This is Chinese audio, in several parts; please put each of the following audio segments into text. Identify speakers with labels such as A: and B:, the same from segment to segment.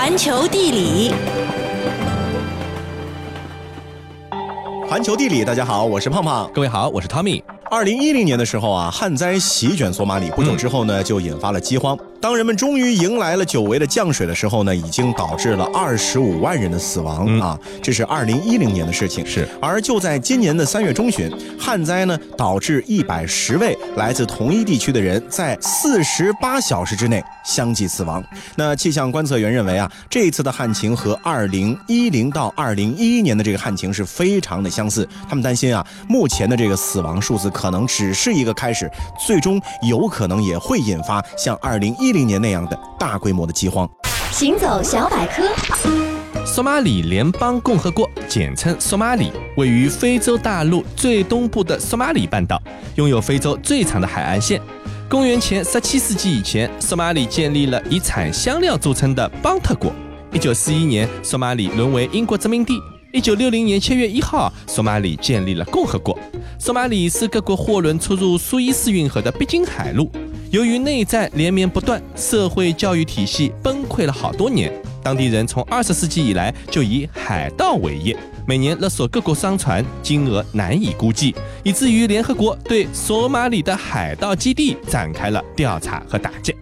A: 环球地理，
B: 环球地理，大家好，我是胖胖。
C: 各位好，我是 Tommy。
B: 二零一零年的时候啊，旱灾席卷索马里，不久之后呢，就引发了饥荒。当人们终于迎来了久违的降水的时候呢，已经导致了二十五万人的死亡啊！这是二零一零年的事情。
C: 是，
B: 而就在今年的三月中旬，旱灾呢导致一百十位来自同一地区的人在四十八小时之内相继死亡。那气象观测员认为啊，这一次的旱情和二零一零到二零一一年的这个旱情是非常的相似。他们担心啊，目前的这个死亡数字可能只是一个开始，最终有可能也会引发像二零一。一零年那样的大规模的饥荒。
A: 行走小百科：
C: 索马里联邦共和国，简称索马里，位于非洲大陆最东部的索马里半岛，拥有非洲最长的海岸线。公元前十七世纪以前，索马里建立了以产香料著称的邦特国。一九四一年，索马里沦为英国殖民地。一九六零年七月一号，索马里建立了共和国。索马里是各国货轮出入苏伊士运河的必经海路。由于内战连绵不断，社会教育体系崩溃了好多年。当地人从二十世纪以来就以海盗为业，每年勒索各国商船，金额难以估计，以至于联合国对索马里的海盗基地展开了调查和打击。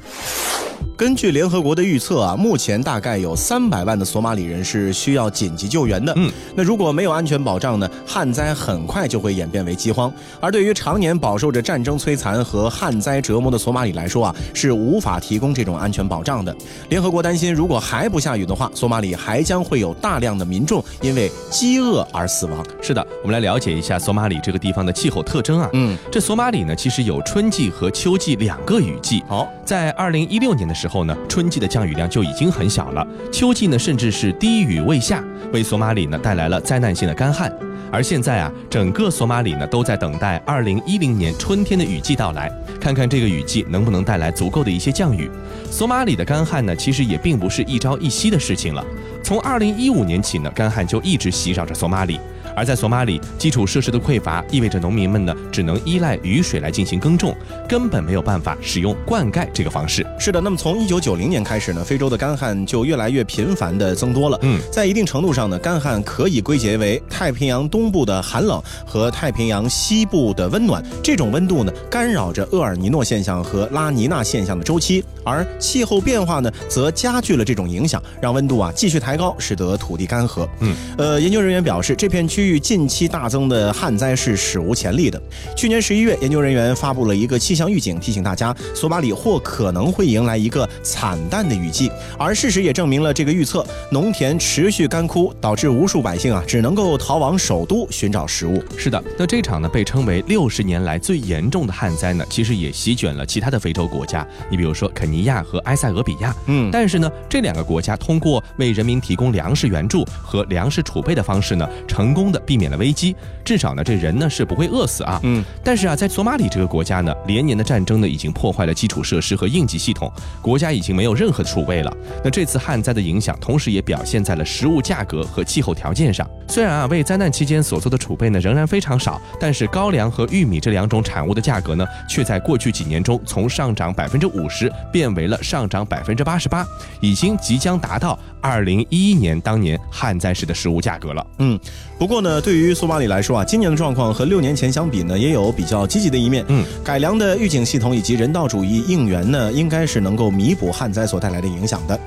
B: 根据联合国的预测啊，目前大概有三百万的索马里人是需要紧急救援的。嗯，那如果没有安全保障呢，旱灾很快就会演变为饥荒。而对于常年饱受着战争摧残和旱灾折磨的索马里来说啊，是无法提供这种安全保障的。联合国担心，如果还不下雨的话，索马里还将会有大量的民众因为饥饿而死亡。
C: 是的，我们来了解一下索马里这个地方的气候特征啊。嗯，这索马里呢，其实有春季和秋季两个雨季。
B: 好，
C: 在二零一六年的时候。之后呢，春季的降雨量就已经很小了，秋季呢甚至是低雨未下，为索马里呢带来了灾难性的干旱。而现在啊，整个索马里呢都在等待二零一零年春天的雨季到来，看看这个雨季能不能带来足够的一些降雨。索马里的干旱呢，其实也并不是一朝一夕的事情了，从二零一五年起呢，干旱就一直袭扰着索马里。而在索马里，基础设施的匮乏意味着农民们呢只能依赖雨水来进行耕种，根本没有办法使用灌溉这个方式。
B: 是的，那么从一九九零年开始呢，非洲的干旱就越来越频繁的增多了。嗯，在一定程度上呢，干旱可以归结为太平洋东部的寒冷和太平洋西部的温暖，这种温度呢干扰着厄尔尼诺现象和拉尼娜现象的周期，而气候变化呢则加剧了这种影响，让温度啊继续抬高，使得土地干涸。嗯，呃，研究人员表示，这片区。域近期大增的旱灾是史无前例的。去年十一月，研究人员发布了一个气象预警，提醒大家索马里或可能会迎来一个惨淡的雨季。而事实也证明了这个预测，农田持续干枯，导致无数百姓啊只能够逃往首都寻找食物。
C: 是的，那这场呢被称为六十年来最严重的旱灾呢，其实也席卷了其他的非洲国家。你比如说肯尼亚和埃塞俄比亚。嗯，但是呢，这两个国家通过为人民提供粮食援助和粮食储备的方式呢，成功的。避免了危机，至少呢，这人呢是不会饿死啊。嗯，但是啊，在索马里这个国家呢，连年的战争呢，已经破坏了基础设施和应急系统，国家已经没有任何储备了。那这次旱灾的影响，同时也表现在了食物价格和气候条件上。虽然啊，为灾难期间所做的储备呢，仍然非常少，但是高粱和玉米这两种产物的价格呢，却在过去几年中从上涨百分之五十变为了上涨百分之八十八，已经即将达到二零一一年当年旱灾时的食物价格了。
B: 嗯，不过呢。对于索马里来说啊，今年的状况和六年前相比呢，也有比较积极的一面。嗯，改良的预警系统以及人道主义应援呢，应该是能够弥补旱灾所带来的影响的。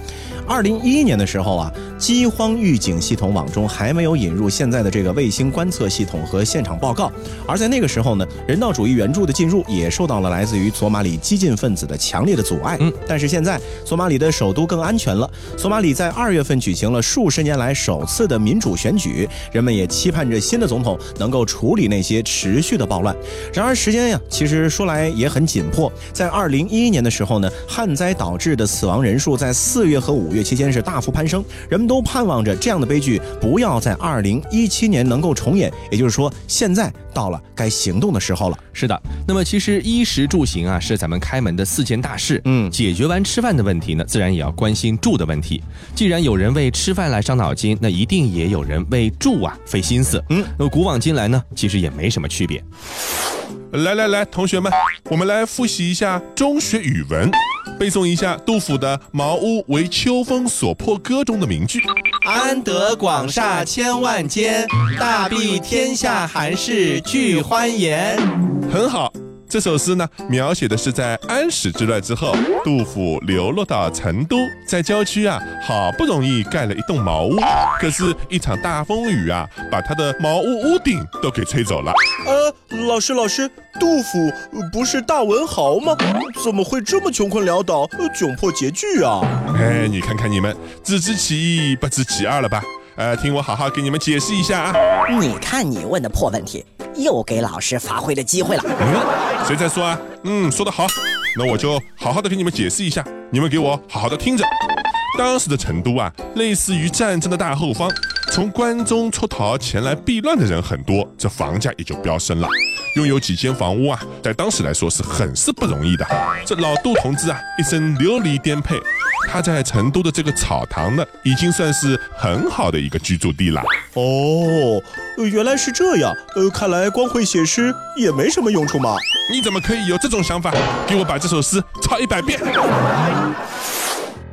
B: 二零一一年的时候啊，饥荒预警系统网中还没有引入现在的这个卫星观测系统和现场报告，而在那个时候呢，人道主义援助的进入也受到了来自于索马里激进分子的强烈的阻碍。嗯，但是现在索马里的首都更安全了。索马里在二月份举行了数十年来首次的民主选举，人们也期盼着新的总统能够处理那些持续的暴乱。然而时间呀，其实说来也很紧迫。在二零一一年的时候呢，旱灾导致的死亡人数在四月和五月。期间是大幅攀升，人们都盼望着这样的悲剧不要在二零一七年能够重演。也就是说，现在到了该行动的时候了。
C: 是的，那么其实衣食住行啊，是咱们开门的四件大事。嗯，解决完吃饭的问题呢，自然也要关心住的问题。既然有人为吃饭来伤脑筋，那一定也有人为住啊费心思。嗯，那古往今来呢，其实也没什么区别。
D: 来来来，同学们，我们来复习一下中学语文。背诵一下杜甫的《茅屋为秋风所破歌》中的名句：“
C: 安得广厦千万间，大庇天下寒士俱欢颜。”
D: 很好。这首诗呢，描写的是在安史之乱之后，杜甫流落到成都，在郊区啊，好不容易盖了一栋茅屋，可是，一场大风雨啊，把他的茅屋屋顶都给吹走了。
B: 呃，老师，老师，杜甫不是大文豪吗？怎么会这么穷困潦倒、窘迫拮据啊？
D: 哎，你看看你们，只知其一，不知其二了吧？呃，听我好好给你们解释一下啊。
E: 你看你问的破问题。又给老师发挥的机会了。
D: 嗯，谁在说啊？嗯，说得好。那我就好好的给你们解释一下，你们给我好好的听着。当时的成都啊，类似于战争的大后方，从关中出逃前来避乱的人很多，这房价也就飙升了。拥有几间房屋啊，在当时来说是很是不容易的。这老杜同志啊，一生流离颠沛。他在成都的这个草堂呢，已经算是很好的一个居住地了。
B: 哦，原来是这样。呃，看来光会写诗也没什么用处嘛。
D: 你怎么可以有这种想法？给我把这首诗抄一百遍。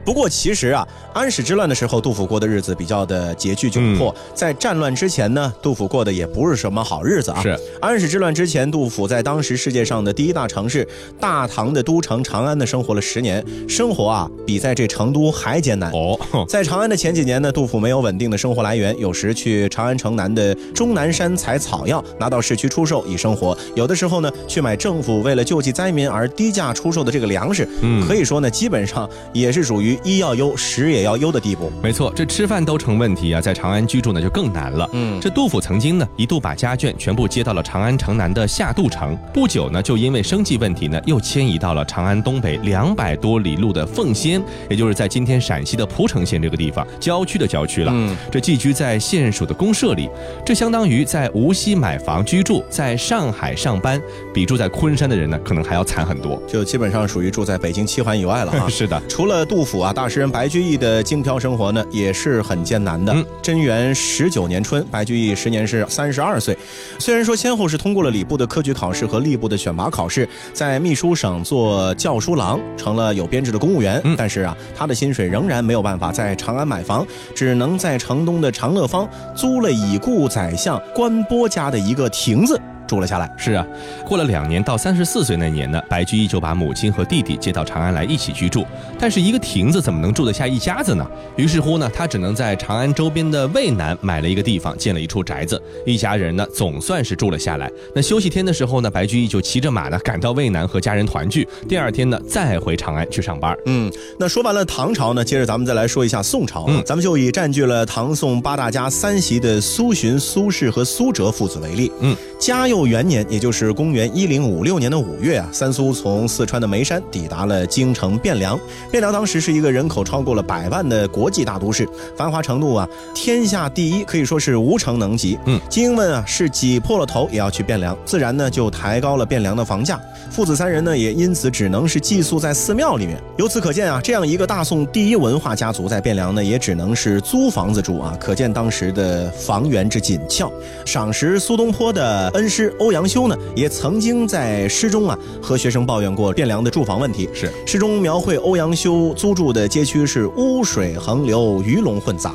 B: 不过其实啊，安史之乱的时候，杜甫过的日子比较的拮据窘迫。在战乱之前呢，杜甫过的也不是什么好日子啊。
C: 是
B: 安史之乱之前，杜甫在当时世界上的第一大城市大唐的都城长安呢生活了十年，生活啊比在这成都还艰难。哦，在长安的前几年呢，杜甫没有稳定的生活来源，有时去长安城南的终南山采草药，拿到市区出售以生活；有的时候呢，去买政府为了救济灾民而低价出售的这个粮食。嗯，可以说呢，基本上也是属于。医要优，食也要优的地步。
C: 没错，这吃饭都成问题啊，在长安居住呢就更难了。嗯，这杜甫曾经呢一度把家眷全部接到了长安城南的下杜城，不久呢就因为生计问题呢又迁移到了长安东北两百多里路的奉先，也就是在今天陕西的蒲城县这个地方郊区的郊区了。嗯，这寄居在县属的公社里，这相当于在无锡买房居住，在上海上班，比住在昆山的人呢可能还要惨很多，
B: 就基本上属于住在北京七环以外了啊。
C: 是的，
B: 除了杜甫啊。大诗人白居易的京漂生活呢，也是很艰难的。贞元十九年春，白居易时年是三十二岁。虽然说先后是通过了礼部的科举考试和吏部的选拔考试，在秘书省做教书郎，成了有编制的公务员，但是啊，他的薪水仍然没有办法在长安买房，只能在城东的长乐坊租了已故宰相关波家的一个亭子。住了下来。
C: 是啊，过了两年，到三十四岁那年呢，白居易就把母亲和弟弟接到长安来一起居住。但是一个亭子怎么能住得下一家子呢？于是乎呢，他只能在长安周边的渭南买了一个地方，建了一处宅子。一家人呢，总算是住了下来。那休息天的时候呢，白居易就骑着马呢，赶到渭南和家人团聚。第二天呢，再回长安去上班。
B: 嗯，那说完了唐朝呢，接着咱们再来说一下宋朝。嗯，咱们就以占据了唐宋八大家三席的苏洵、苏轼和苏辙父子为例。嗯，嘉佑。佑元年，也就是公元一零五六年的五月啊，三苏从四川的眉山抵达了京城汴梁。汴梁当时是一个人口超过了百万的国际大都市，繁华程度啊，天下第一，可以说是无城能及。嗯，精英们啊是挤破了头也要去汴梁，自然呢就抬高了汴梁的房价。父子三人呢也因此只能是寄宿在寺庙里面。由此可见啊，这样一个大宋第一文化家族在汴梁呢也只能是租房子住啊，可见当时的房源之紧俏。赏识苏东坡的恩师。欧阳修呢，也曾经在诗中啊和学生抱怨过汴梁的住房问题。
C: 是
B: 诗中描绘欧阳修租住的街区是污水横流，鱼龙混杂，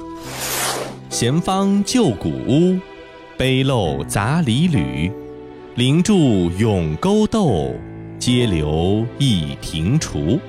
C: 闲方旧古屋，碑漏杂里履，灵柱永沟斗，街流一庭除。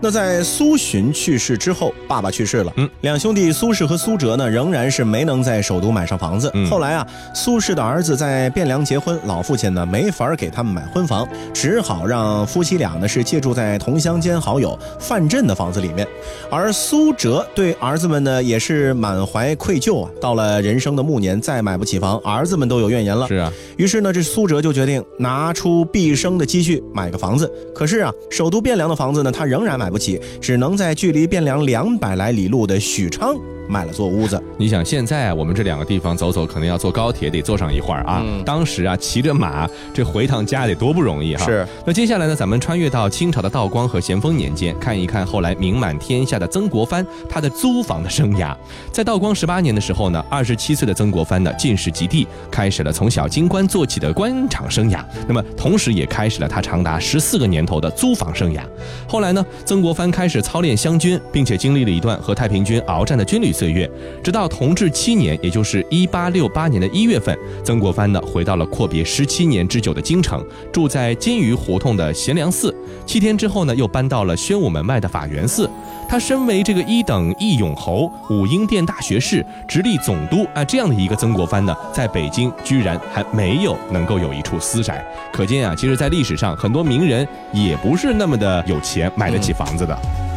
B: 那在苏洵去世之后，爸爸去世了，嗯，两兄弟苏轼和苏辙呢，仍然是没能在首都买上房子。后来啊，苏轼的儿子在汴梁结婚，老父亲呢没法给他们买婚房，只好让夫妻俩呢是借住在同乡间好友范镇的房子里面。而苏辙对儿子们呢也是满怀愧疚啊，到了人生的暮年，再买不起房，儿子们都有怨言了。
C: 是啊，
B: 于是呢，这苏辙就决定拿出毕生的积蓄买个房子。可是啊，首都汴梁的房子呢，他仍然买。买不起，只能在距离汴梁两百来里路的许昌买了座屋子。
C: 你想现在啊，我们这两个地方走走，可能要坐高铁得坐上一会儿啊。当时啊，骑着马这回趟家得多不容易哈。
B: 是。
C: 那接下来呢，咱们穿越到清朝的道光和咸丰年间，看一看后来名满天下的曾国藩他的租房的生涯。在道光十八年的时候呢，二十七岁的曾国藩呢进士及第，开始了从小京官做起的官场生涯。那么同时也开始了他长达十四个年头的租房生涯。后来呢，曾国藩开始操练湘军，并且经历了一段和太平军鏖战的军旅岁月。直到同治七年，也就是一八六八年的一月份，曾国藩呢回到了阔别十七年之久的京城，住在金鱼胡同的贤良寺。七天之后呢，又搬到了宣武门外的法源寺。他身为这个一等义勇侯、武英殿大学士、直隶总督啊，这样的一个曾国藩呢，在北京居然还没有能够有一处私宅。可见啊，其实，在历史上，很多名人也不是那么的有钱，买得起房子的。在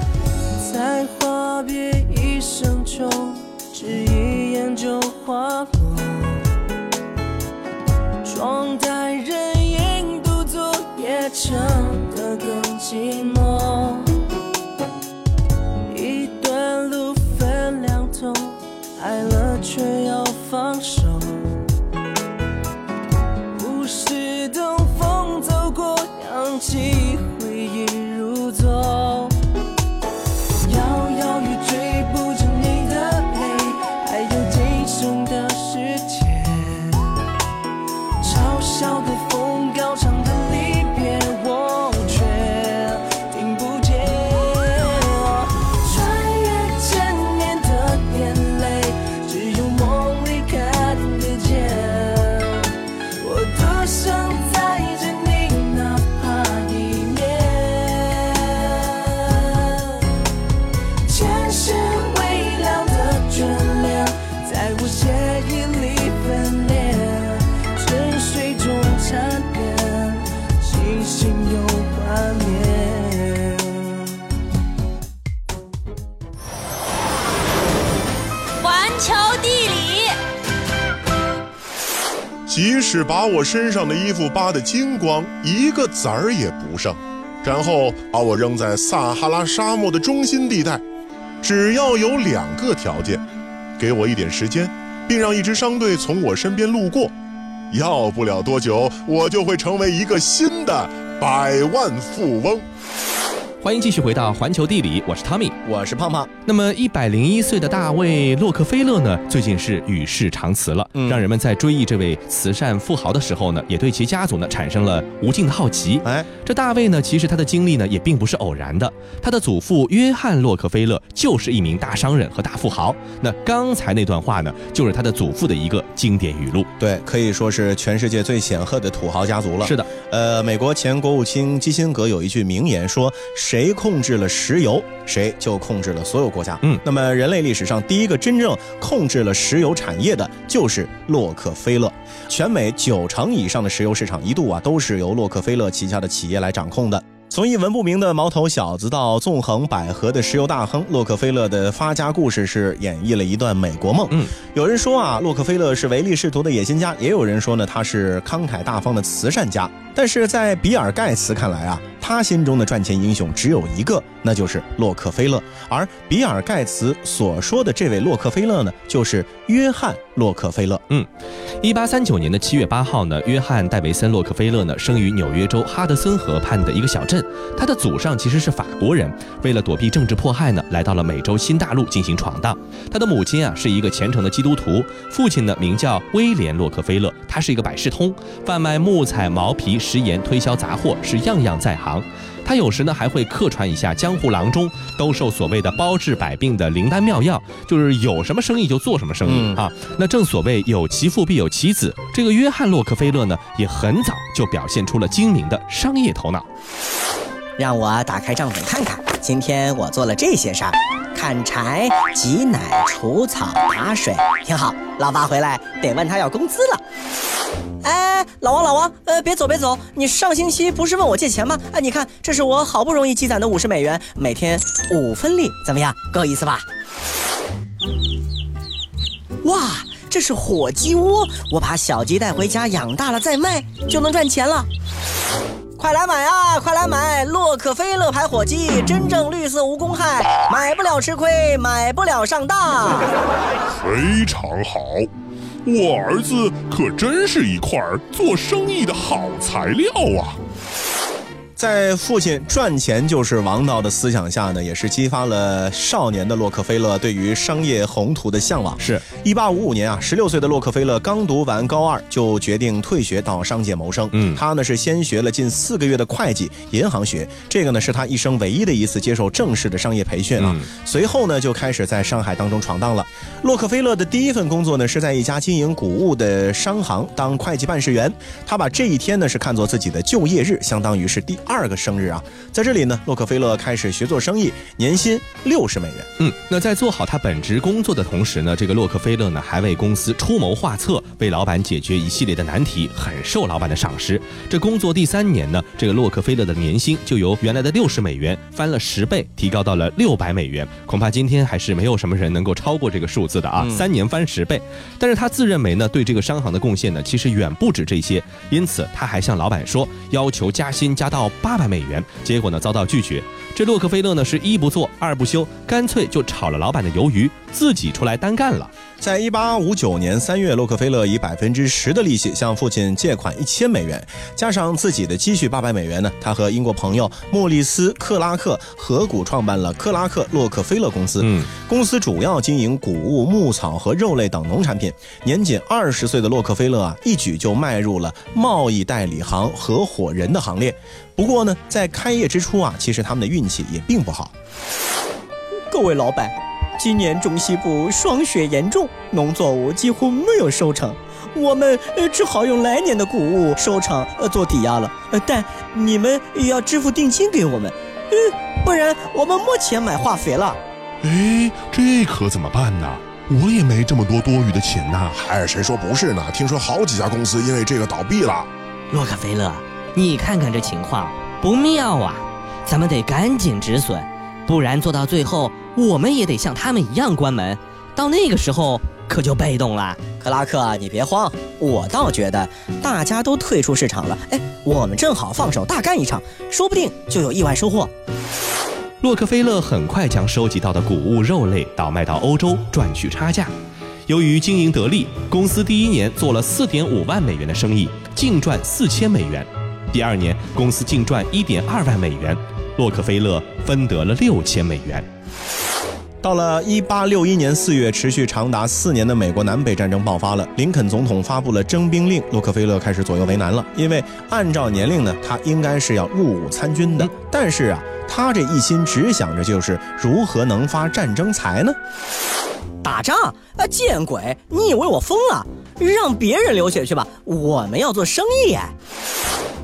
C: 窗台人影独坐，夜唱得更寂寞。
D: 即使把我身上的衣服扒得精光，一个子儿也不剩，然后把我扔在撒哈拉沙漠的中心地带，只要有两个条件：给我一点时间，并让一支商队从我身边路过，要不了多久，我就会成为一个新的百万富翁。
C: 欢迎继续回到环球地理，我是汤米，
B: 我是胖胖。
C: 那么一百零一岁的大卫洛克菲勒呢，最近是与世长辞了，让人们在追忆这位慈善富豪的时候呢，也对其家族呢产生了无尽的好奇。哎，这大卫呢，其实他的经历呢也并不是偶然的，他的祖父约翰洛克菲勒就是一名大商人和大富豪。那刚才那段话呢，就是他的祖父的一个经典语录。
B: 对，可以说是全世界最显赫的土豪家族了。
C: 是的，
B: 呃，美国前国务卿基辛格有一句名言说。谁控制了石油，谁就控制了所有国家。嗯，那么人类历史上第一个真正控制了石油产业的，就是洛克菲勒。全美九成以上的石油市场一度啊，都是由洛克菲勒旗下的企业来掌控的。从一文不名的毛头小子到纵横捭阖的石油大亨，洛克菲勒的发家故事是演绎了一段美国梦。嗯，有人说啊，洛克菲勒是唯利是图的野心家，也有人说呢，他是慷慨大方的慈善家。但是在比尔盖茨看来啊。他心中的赚钱英雄只有一个，那就是洛克菲勒。而比尔盖茨所说的这位洛克菲勒呢，就是约翰洛克菲勒。
C: 嗯，一八三九年的七月八号呢，约翰戴维森洛克菲勒呢生于纽约州哈德森河畔的一个小镇。他的祖上其实是法国人，为了躲避政治迫害呢，来到了美洲新大陆进行闯荡。他的母亲啊是一个虔诚的基督徒，父亲呢名叫威廉洛克菲勒，他是一个百事通，贩卖木材、毛皮、食盐，推销杂货，是样样在行。他有时呢还会客串一下江湖郎中，兜售所谓的包治百病的灵丹妙药，就是有什么生意就做什么生意啊。那正所谓有其父必有其子，这个约翰洛克菲勒呢也很早就表现出了精明的商业头脑。
E: 让我打开账本看看，今天我做了这些事儿：砍柴、挤奶、除草、打水，挺好。老爸回来得问他要工资了。哎，老王，老王，呃，别走，别走！你上星期不是问我借钱吗？哎，你看，这是我好不容易积攒的五十美元，每天五分利，怎么样？够意思吧？哇，这是火鸡窝，我把小鸡带回家养大了再卖，就能赚钱了。快来买啊！快来买洛克菲勒牌火机，真正绿色无公害，买不了吃亏，买不了上当。
D: 非常好，我儿子可真是一块做生意的好材料啊！
B: 在父亲赚钱就是王道的思想下呢，也是激发了少年的洛克菲勒对于商业宏图的向往。
C: 是
B: 一八五五年啊，十六岁的洛克菲勒刚读完高二，就决定退学到商界谋生。嗯，他呢是先学了近四个月的会计银行学，这个呢是他一生唯一的一次接受正式的商业培训啊。随后呢就开始在上海当中闯荡了。洛克菲勒的第一份工作呢是在一家经营谷物的商行当会计办事员，他把这一天呢是看作自己的就业日，相当于是第。二个生日啊，在这里呢，洛克菲勒开始学做生意，年薪六十美元。
C: 嗯，那在做好他本职工作的同时呢，这个洛克菲勒呢还为公司出谋划策，为老板解决一系列的难题，很受老板的赏识。这工作第三年呢，这个洛克菲勒的年薪就由原来的六十美元翻了十倍，提高到了六百美元。恐怕今天还是没有什么人能够超过这个数字的啊！三年翻十倍，但是他自认为呢，对这个商行的贡献呢，其实远不止这些，因此他还向老板说，要求加薪加到。八百美元，结果呢遭到拒绝。这洛克菲勒呢是一不做二不休，干脆就炒了老板的鱿鱼，自己出来单干了。
B: 在一八五九年三月，洛克菲勒以百分之十的利息向父亲借款一千美元，加上自己的积蓄八百美元呢，他和英国朋友莫里斯·克拉克合股创办了克拉克洛克菲勒公司。嗯，公司主要经营谷物、牧草和肉类等农产品。年仅二十岁的洛克菲勒啊，一举就迈入了贸易代理行合伙人的行列。不过呢，在开业之初啊，其实他们的运气也并不好。
E: 各位老板。今年中西部霜雪严重，农作物几乎没有收成，我们只好用来年的谷物收成呃做抵押了。呃，但你们也要支付定金给我们，呃，不然我们没钱买化肥了。
D: 哎，这可怎么办呢？我也没这么多多余的钱呐。
F: 哎，谁说不是呢？听说好几家公司因为这个倒闭了。
G: 洛克菲勒，你看看这情况不妙啊，咱们得赶紧止损，不然做到最后。我们也得像他们一样关门，到那个时候可就被动了。
E: 克拉克，你别慌，我倒觉得大家都退出市场了，哎，我们正好放手大干一场，说不定就有意外收获。
C: 洛克菲勒很快将收集到的谷物、肉类倒卖到欧洲，赚取差价。由于经营得利，公司第一年做了四点五万美元的生意，净赚四千美元。第二年，公司净赚一点二万美元，洛克菲勒分得了六千美元。
B: 到了一八六一年四月，持续长达四年的美国南北战争爆发了。林肯总统发布了征兵令，洛克菲勒开始左右为难了。因为按照年龄呢，他应该是要入伍参军的，但是啊，他这一心只想着就是如何能发战争财呢？
E: 打仗啊，见鬼！你以为我疯了？让别人流血去吧，我们要做生意。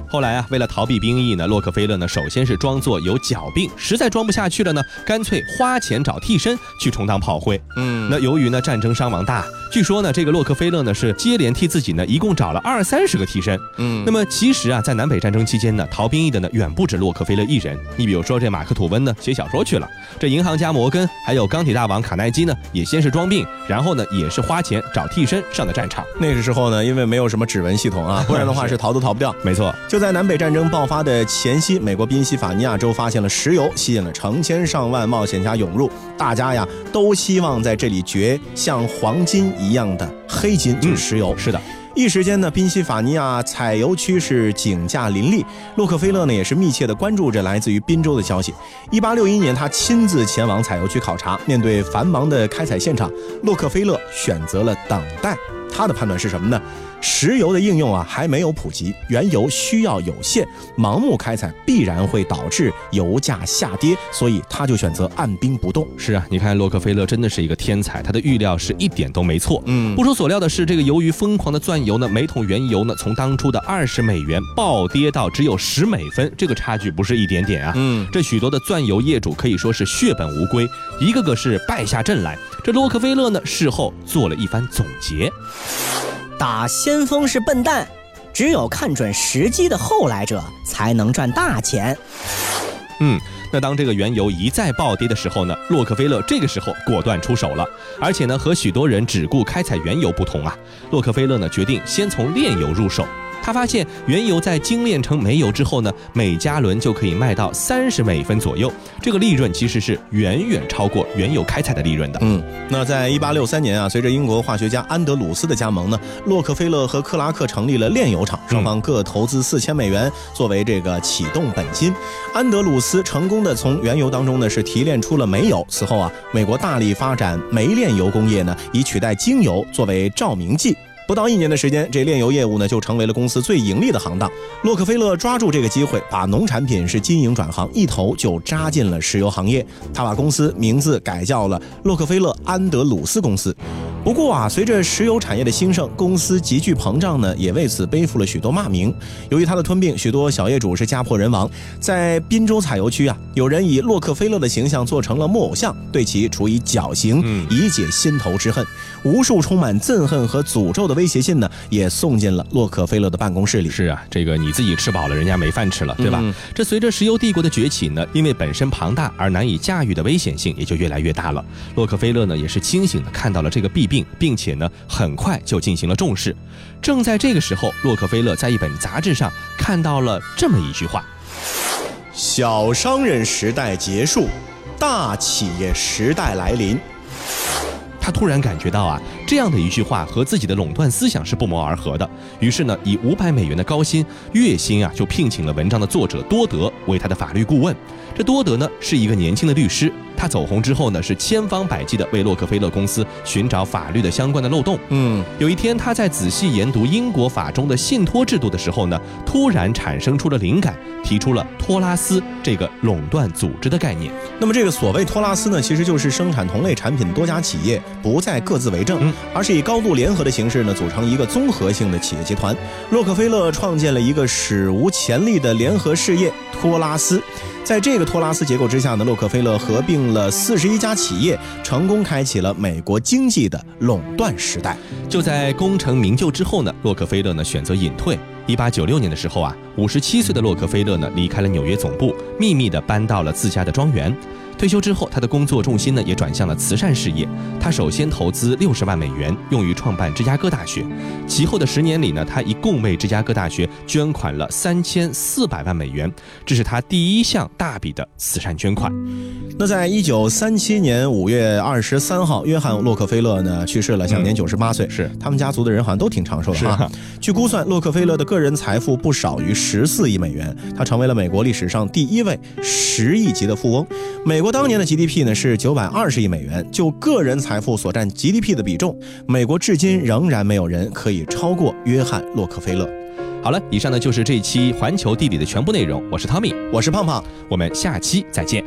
C: 后来啊，为了逃避兵役呢，洛克菲勒呢，首先是装作有脚病，实在装不下去了呢，干脆花钱找替身去充当炮灰。嗯，那由于呢战争伤亡大，据说呢这个洛克菲勒呢是接连替自己呢一共找了二三十个替身。嗯，那么其实啊，在南北战争期间呢，逃兵役的呢远不止洛克菲勒一人。你比如说这马克吐温呢写小说去了，这银行家摩根，还有钢铁大王卡耐基呢，也先是装病，然后呢也是花钱找替身上的战场。
B: 那个时候呢，因为没有什么指纹系统啊，不然的话是逃都逃不掉。
C: 没错，
B: 就。就在南北战争爆发的前夕，美国宾夕法尼亚州发现了石油，吸引了成千上万冒险家涌入。大家呀，都希望在这里掘像黄金一样的黑金，就是石油。
C: 是的，
B: 一时间呢，宾夕法尼亚采油区是井架林立。洛克菲勒呢，也是密切的关注着来自于宾州的消息。一八六一年，他亲自前往采油区考察。面对繁忙的开采现场，洛克菲勒选择了等待。他的判断是什么呢？石油的应用啊还没有普及，原油需要有限，盲目开采必然会导致油价下跌，所以他就选择按兵不动。
C: 是啊，你看洛克菲勒真的是一个天才，他的预料是一点都没错。嗯，不出所料的是，这个由于疯狂的钻油呢，每桶原油呢从当初的二十美元暴跌到只有十美分，这个差距不是一点点啊。嗯，这许多的钻油业主可以说是血本无归，一个个是败下阵来。这洛克菲勒呢，事后做了一番总结：
E: 打先锋是笨蛋，只有看准时机的后来者才能赚大钱。
C: 嗯，那当这个原油一再暴跌的时候呢，洛克菲勒这个时候果断出手了，而且呢，和许多人只顾开采原油不同啊，洛克菲勒呢决定先从炼油入手。他发现原油在精炼成煤油之后呢，每加仑就可以卖到三十美分左右，这个利润其实是远远超过原油开采的利润的。
B: 嗯，那在一八六三年啊，随着英国化学家安德鲁斯的加盟呢，洛克菲勒和克拉克成立了炼油厂，双方各投资四千美元作为这个启动本金。安德鲁斯成功的从原油当中呢是提炼出了煤油。此后啊，美国大力发展煤炼油工业呢，以取代精油作为照明剂。不到一年的时间，这炼油业务呢就成为了公司最盈利的行当。洛克菲勒抓住这个机会，把农产品是经营转行，一头就扎进了石油行业。他把公司名字改叫了洛克菲勒安德鲁斯公司。不过啊，随着石油产业的兴盛，公司急剧膨胀呢，也为此背负了许多骂名。由于他的吞并，许多小业主是家破人亡。在滨州采油区啊，有人以洛克菲勒的形象做成了木偶像，对其处以绞刑，以解心头之恨。无数充满憎恨和诅咒的威胁信呢，也送进了洛克菲勒的办公室里。
C: 是啊，这个你自己吃饱了，人家没饭吃了，对吧？这随着石油帝国的崛起呢，因为本身庞大而难以驾驭的危险性也就越来越大了。洛克菲勒呢，也是清醒的看到了这个弊病。并且呢，很快就进行了重视。正在这个时候，洛克菲勒在一本杂志上看到了这么一句话：“
B: 小商人时代结束，大企业时代来临。”
C: 他突然感觉到啊，这样的一句话和自己的垄断思想是不谋而合的。于是呢，以五百美元的高薪，月薪啊，就聘请了文章的作者多德为他的法律顾问。这多德呢，是一个年轻的律师。他走红之后呢，是千方百计的为洛克菲勒公司寻找法律的相关的漏洞。嗯，有一天他在仔细研读英国法中的信托制度的时候呢，突然产生出了灵感，提出了托拉斯这个垄断组织的概念。
B: 那么这个所谓托拉斯呢，其实就是生产同类产品的多家企业不再各自为政，而是以高度联合的形式呢，组成一个综合性的企业集团。洛克菲勒创建了一个史无前例的联合事业——托拉斯。在这个托拉斯结构之下呢，洛克菲勒合并了四十一家企业，成功开启了美国经济的垄断时代。
C: 就在功成名就之后呢，洛克菲勒呢选择隐退。一八九六年的时候啊，五十七岁的洛克菲勒呢离开了纽约总部，秘密的搬到了自家的庄园。退休之后，他的工作重心呢也转向了慈善事业。他首先投资六十万美元，用于创办芝加哥大学。其后的十年里呢，他一共为芝加哥大学捐款了三千四百万美元，这是他第一项大笔的慈善捐款。
B: 那在一九三七年五月二十三号，约翰·洛克菲勒呢去世了，享年九十八岁。
C: 是
B: 他们家族的人好像都挺长寿的啊。据估算，洛克菲勒的个人财富不少于十四亿美元，他成为了美国历史上第一位十亿级的富翁。美国。国当年的 GDP 呢是九百二十亿美元，就个人财富所占 GDP 的比重，美国至今仍然没有人可以超过约翰·洛克菲勒。
C: 好了，以上呢就是这一期环球地理的全部内容。我是汤米，
B: 我是胖胖，
C: 我们下期再见。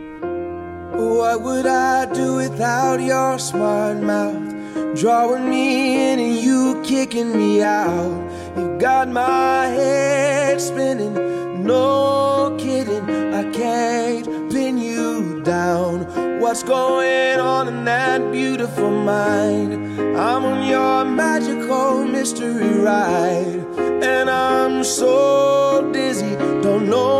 C: Down. What's going on in that beautiful mind? I'm on your magical mystery ride. And I'm so dizzy, don't know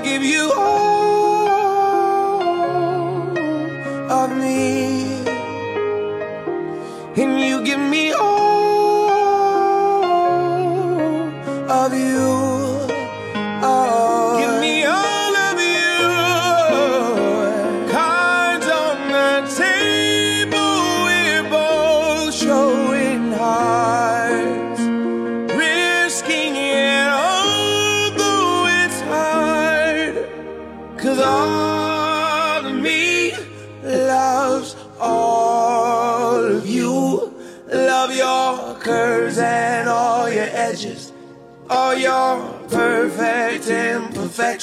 C: give you all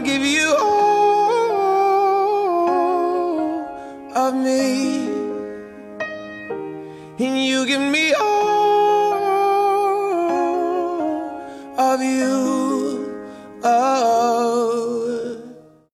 H: give you